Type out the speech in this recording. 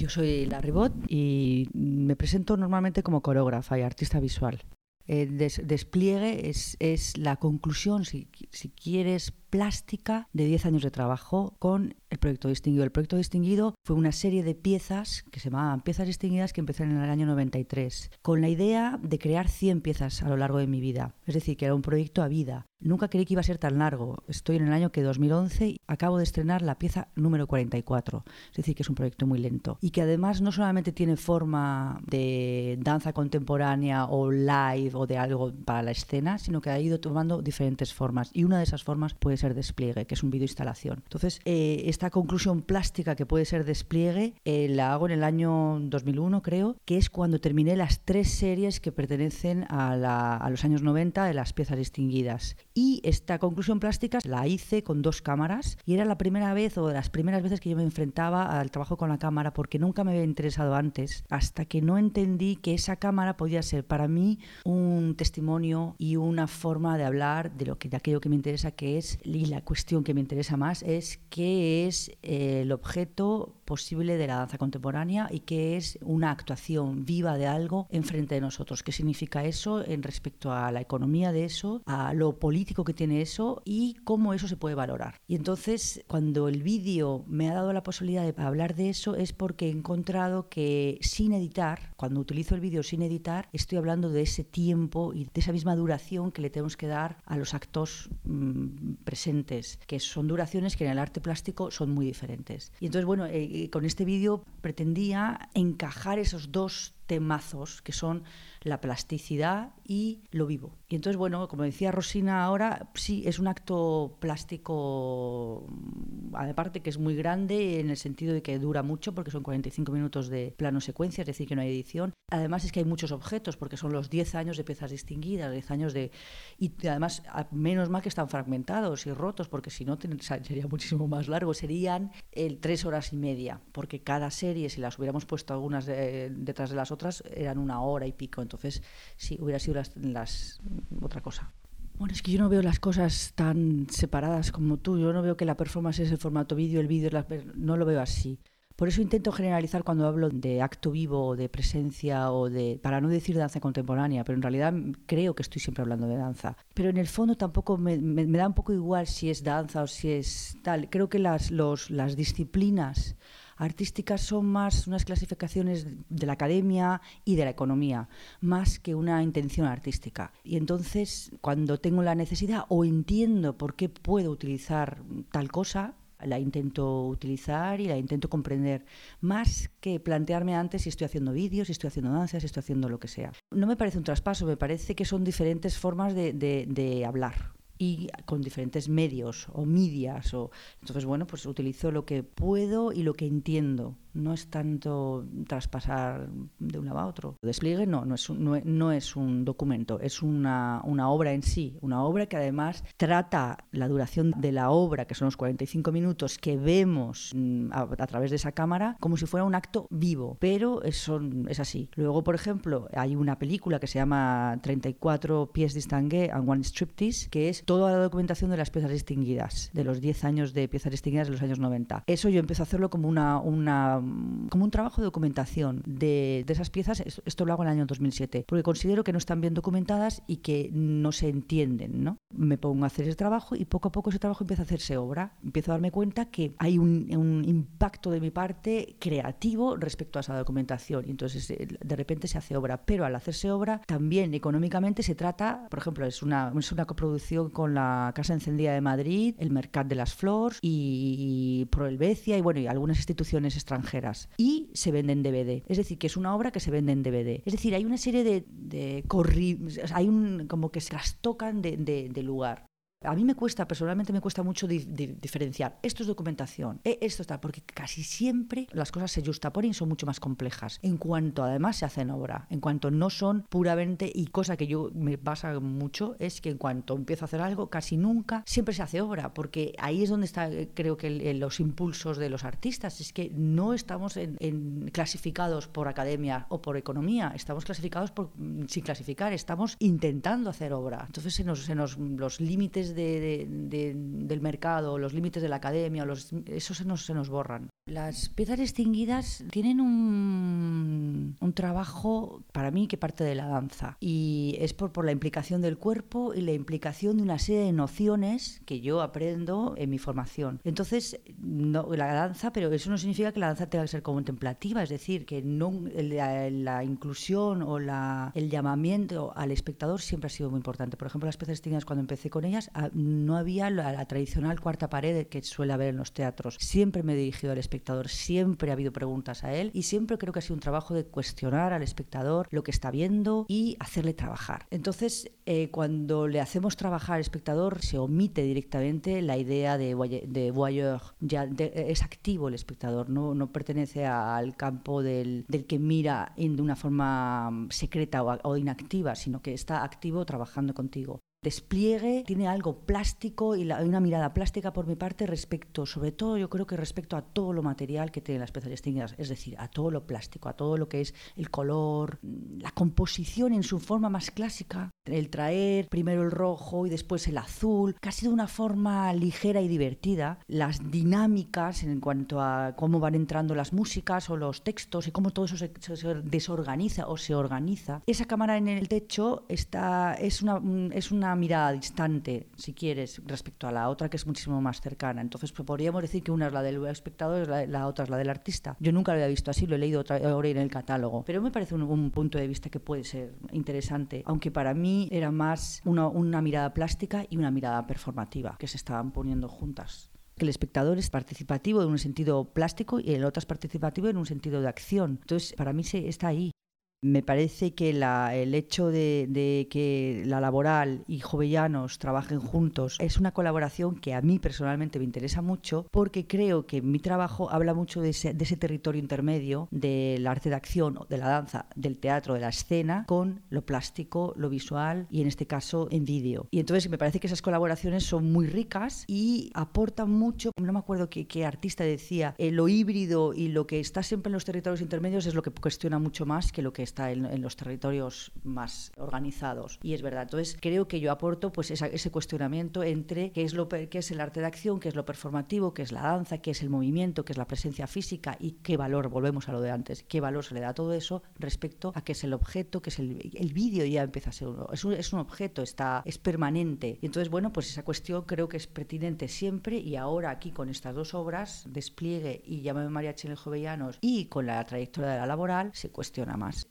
Yo soy la Ribot y me presento normalmente como coreógrafa y artista visual. Despliegue es, es, la conclusión, si, si quieres, plástica de 10 años de trabajo con el proyecto distinguido. El proyecto distinguido fue una serie de piezas que se llamaban piezas distinguidas que empezaron en el año 93, con la idea de crear 100 piezas a lo largo de mi vida. Es decir, que era un proyecto a vida. Nunca creí que iba a ser tan largo. Estoy en el año que 2011 y acabo de estrenar la pieza número 44. Es decir, que es un proyecto muy lento. Y que además no solamente tiene forma de danza contemporánea o live o de algo para la escena, sino que ha ido tomando diferentes formas. Y una de esas formas puede ser despliegue, que es un vídeo instalación. Entonces, eh, esta conclusión plástica que puede ser despliegue eh, la hago en el año 2001, creo, que es cuando terminé las tres series que pertenecen a, a los años 90 de las piezas distinguidas. Y esta conclusión plástica la hice con dos cámaras y era la primera vez o de las primeras veces que yo me enfrentaba al trabajo con la cámara porque nunca me había interesado antes, hasta que no entendí que esa cámara podía ser para mí un testimonio y una forma de hablar de lo que de aquello que me interesa que es y la cuestión que me interesa más es qué es eh, el objeto posible de la danza contemporánea y qué es una actuación viva de algo enfrente de nosotros. ¿Qué significa eso en respecto a la economía de eso, a lo político que tiene eso y cómo eso se puede valorar? Y entonces, cuando el vídeo me ha dado la posibilidad de hablar de eso, es porque he encontrado que sin editar, cuando utilizo el vídeo sin editar, estoy hablando de ese tiempo y de esa misma duración que le tenemos que dar a los actos mmm, presentes, que son duraciones que en el arte plástico son muy diferentes. Y entonces, bueno, eh, con este vídeo pretendía encajar esos dos temazos que son la plasticidad y lo vivo. Y entonces, bueno, como decía Rosina ahora, sí, es un acto plástico, mm, aparte que es muy grande en el sentido de que dura mucho porque son 45 minutos de plano secuencia, es decir, que no hay edición. Además es que hay muchos objetos porque son los 10 años de piezas distinguidas, 10 años de... Y además, menos mal que están fragmentados y rotos porque si no sería muchísimo más largo, serían el tres horas y media, porque cada serie, si las hubiéramos puesto algunas detrás de las otras, eran una hora y pico. Entonces, sí, hubiera sido las, las, otra cosa. Bueno, es que yo no veo las cosas tan separadas como tú. Yo no veo que la performance es el formato vídeo, el vídeo es la... No lo veo así. Por eso intento generalizar cuando hablo de acto vivo, de presencia o de, para no decir danza contemporánea, pero en realidad creo que estoy siempre hablando de danza. Pero en el fondo tampoco me, me, me da un poco igual si es danza o si es tal. Creo que las, los, las disciplinas artísticas son más unas clasificaciones de la academia y de la economía, más que una intención artística. Y entonces, cuando tengo la necesidad o entiendo por qué puedo utilizar tal cosa, la intento utilizar y la intento comprender, más que plantearme antes si estoy haciendo vídeos, si estoy haciendo danzas, si estoy haciendo lo que sea. No me parece un traspaso, me parece que son diferentes formas de, de, de hablar y con diferentes medios o medias o entonces bueno pues utilizo lo que puedo y lo que entiendo no es tanto traspasar de un lado a otro. Despliegue no, no es un, no, es un documento, es una, una, obra en sí, una obra que además trata la duración de la obra, que son los 45 minutos que vemos mm, a, través de esa cámara, como si fuera un acto vivo, pero es, es así. Luego, por ejemplo, hay una película que se llama 34 pies distingué and One Striptease, que es toda la documentación de las piezas distinguidas, de los 10 años de piezas distinguidas de los años 90. Eso yo empiezo a hacerlo como una, una como un trabajo de documentación de, de, esas piezas. Esto lo hago en el año 2007, porque considero que no están bien documentadas y que no se entienden. ¿no? Me pongo a hacer ese trabajo y poco a poco ese trabajo empieza a hacerse obra. Empiezo a darme cuenta que hay un, un impacto de mi parte creativo respecto a esa documentación. Y entonces eh, de repente se hace obra. Pero al hacerse obra, también económicamente se trata, por ejemplo, es una, es una coproducción con la Casa Encendida de Madrid, el Mercat de las Flores y, y Pro Helvecia y, bueno, y algunas instituciones extranjeras y se vende en DVD. Es decir, que es una obra que se vende en DVD. Es decir, hay una serie de, de hay un como que se trastocan de, de lugar. A mí me cuesta, personalmente me cuesta mucho di di diferenciar. Esto es documentación, eh, esto está, porque casi siempre las cosas se justaponen y son mucho más complejas. En cuanto además se hacen obra, en cuanto no son puramente, y cosa que yo me pasa mucho, es que en cuanto empiezo a hacer algo, casi nunca, siempre se hace obra, porque ahí es donde está, creo que los impulsos de los artistas, es que no estamos en, clasificados por academia o por economía, estamos clasificados por, sin clasificar, estamos intentando hacer obra. Entonces se nos, se nos los límites de, de, de, del mercado, los límites de la academia, los, eso se nos, se nos borran. Las piezas extinguidas tienen un, un, trabajo, para mí, que parte de la danza. Y es por, por la implicación del cuerpo y la implicación de una serie de nociones que yo aprendo en mi formación. Entonces, no, la danza, pero eso no significa que la danza tenga que ser contemplativa, es decir, que no, la, la inclusión o la, el llamamiento al espectador siempre ha sido muy importante. Por ejemplo, las piezas extinguidas, cuando empecé con ellas, ah, no había la, la tradicional cuarta pared que suele haber en los teatros. Siempre me he dirigido al espectador siempre ha habido preguntas a él y siempre creo que ha sido un trabajo de cuestionar al espectador lo que está viendo y hacerle trabajar. Entonces, eh, cuando le hacemos trabajar al espectador, se omite directamente la idea de, de voyeur, ya es activo el espectador, no, no pertenece al campo del, del, que mira de una forma secreta o inactiva, sino que está activo trabajando contigo despliegue, tiene algo plástico y una mirada plástica por mi parte respecto, sobre todo yo creo que respecto a todo lo material que tienen las piezas distinguidas, es decir, a todo lo plástico, a todo lo que es el color, la composición en su forma más clásica, el traer primero el rojo y después el azul, casi de una forma ligera y divertida, las dinámicas en cuanto a cómo van entrando las músicas o los textos y cómo todo eso se, desorganiza o se organiza. Esa cámara en el techo está, es una, es una mirada distante, si quieres, respecto a la otra que es muchísimo más cercana. Entonces pues, podríamos decir que una es la del espectador y la, otra es la del artista. Yo nunca lo había visto así, lo he leído otra, ahora en el catálogo, pero me parece un, punto de vista que puede ser interesante, aunque para mí era más una, mirada plástica y una mirada performativa que se estaban poniendo juntas que el espectador es participativo en un sentido plástico y el otro es participativo en un sentido de acción. Entonces, para mí se está ahí. Me parece que el hecho de, que la laboral y Jovellanos trabajen juntos es una colaboración que a mí personalmente me interesa mucho porque creo que mi trabajo habla mucho de ese, territorio intermedio del arte de acción, de la danza, del teatro, de la escena, con lo plástico, lo visual y en este caso en vídeo. Y entonces me parece que esas colaboraciones son muy ricas y aportan mucho. No me acuerdo qué, qué artista decía, eh, lo híbrido y lo que está siempre en los territorios intermedios es lo que cuestiona mucho más que lo que está en, los territorios más organizados. Y es verdad. Entonces, creo que yo aporto pues ese cuestionamiento entre qué es, lo, qué es el arte de acción, qué es lo performativo, qué es la danza, qué es el movimiento, qué es la presencia física y qué valor, volvemos a lo de antes, qué valor se le da a todo eso respecto a qué es el objeto, qué es el, el vídeo ya empieza a ser uno. Es un, es un objeto, está, es permanente. Y entonces, bueno, pues esa cuestión creo que es pertinente siempre y ahora aquí con estas dos obras, Despliegue y Llámame María Chile Jovellanos y con la trayectoria de la laboral, se cuestiona más.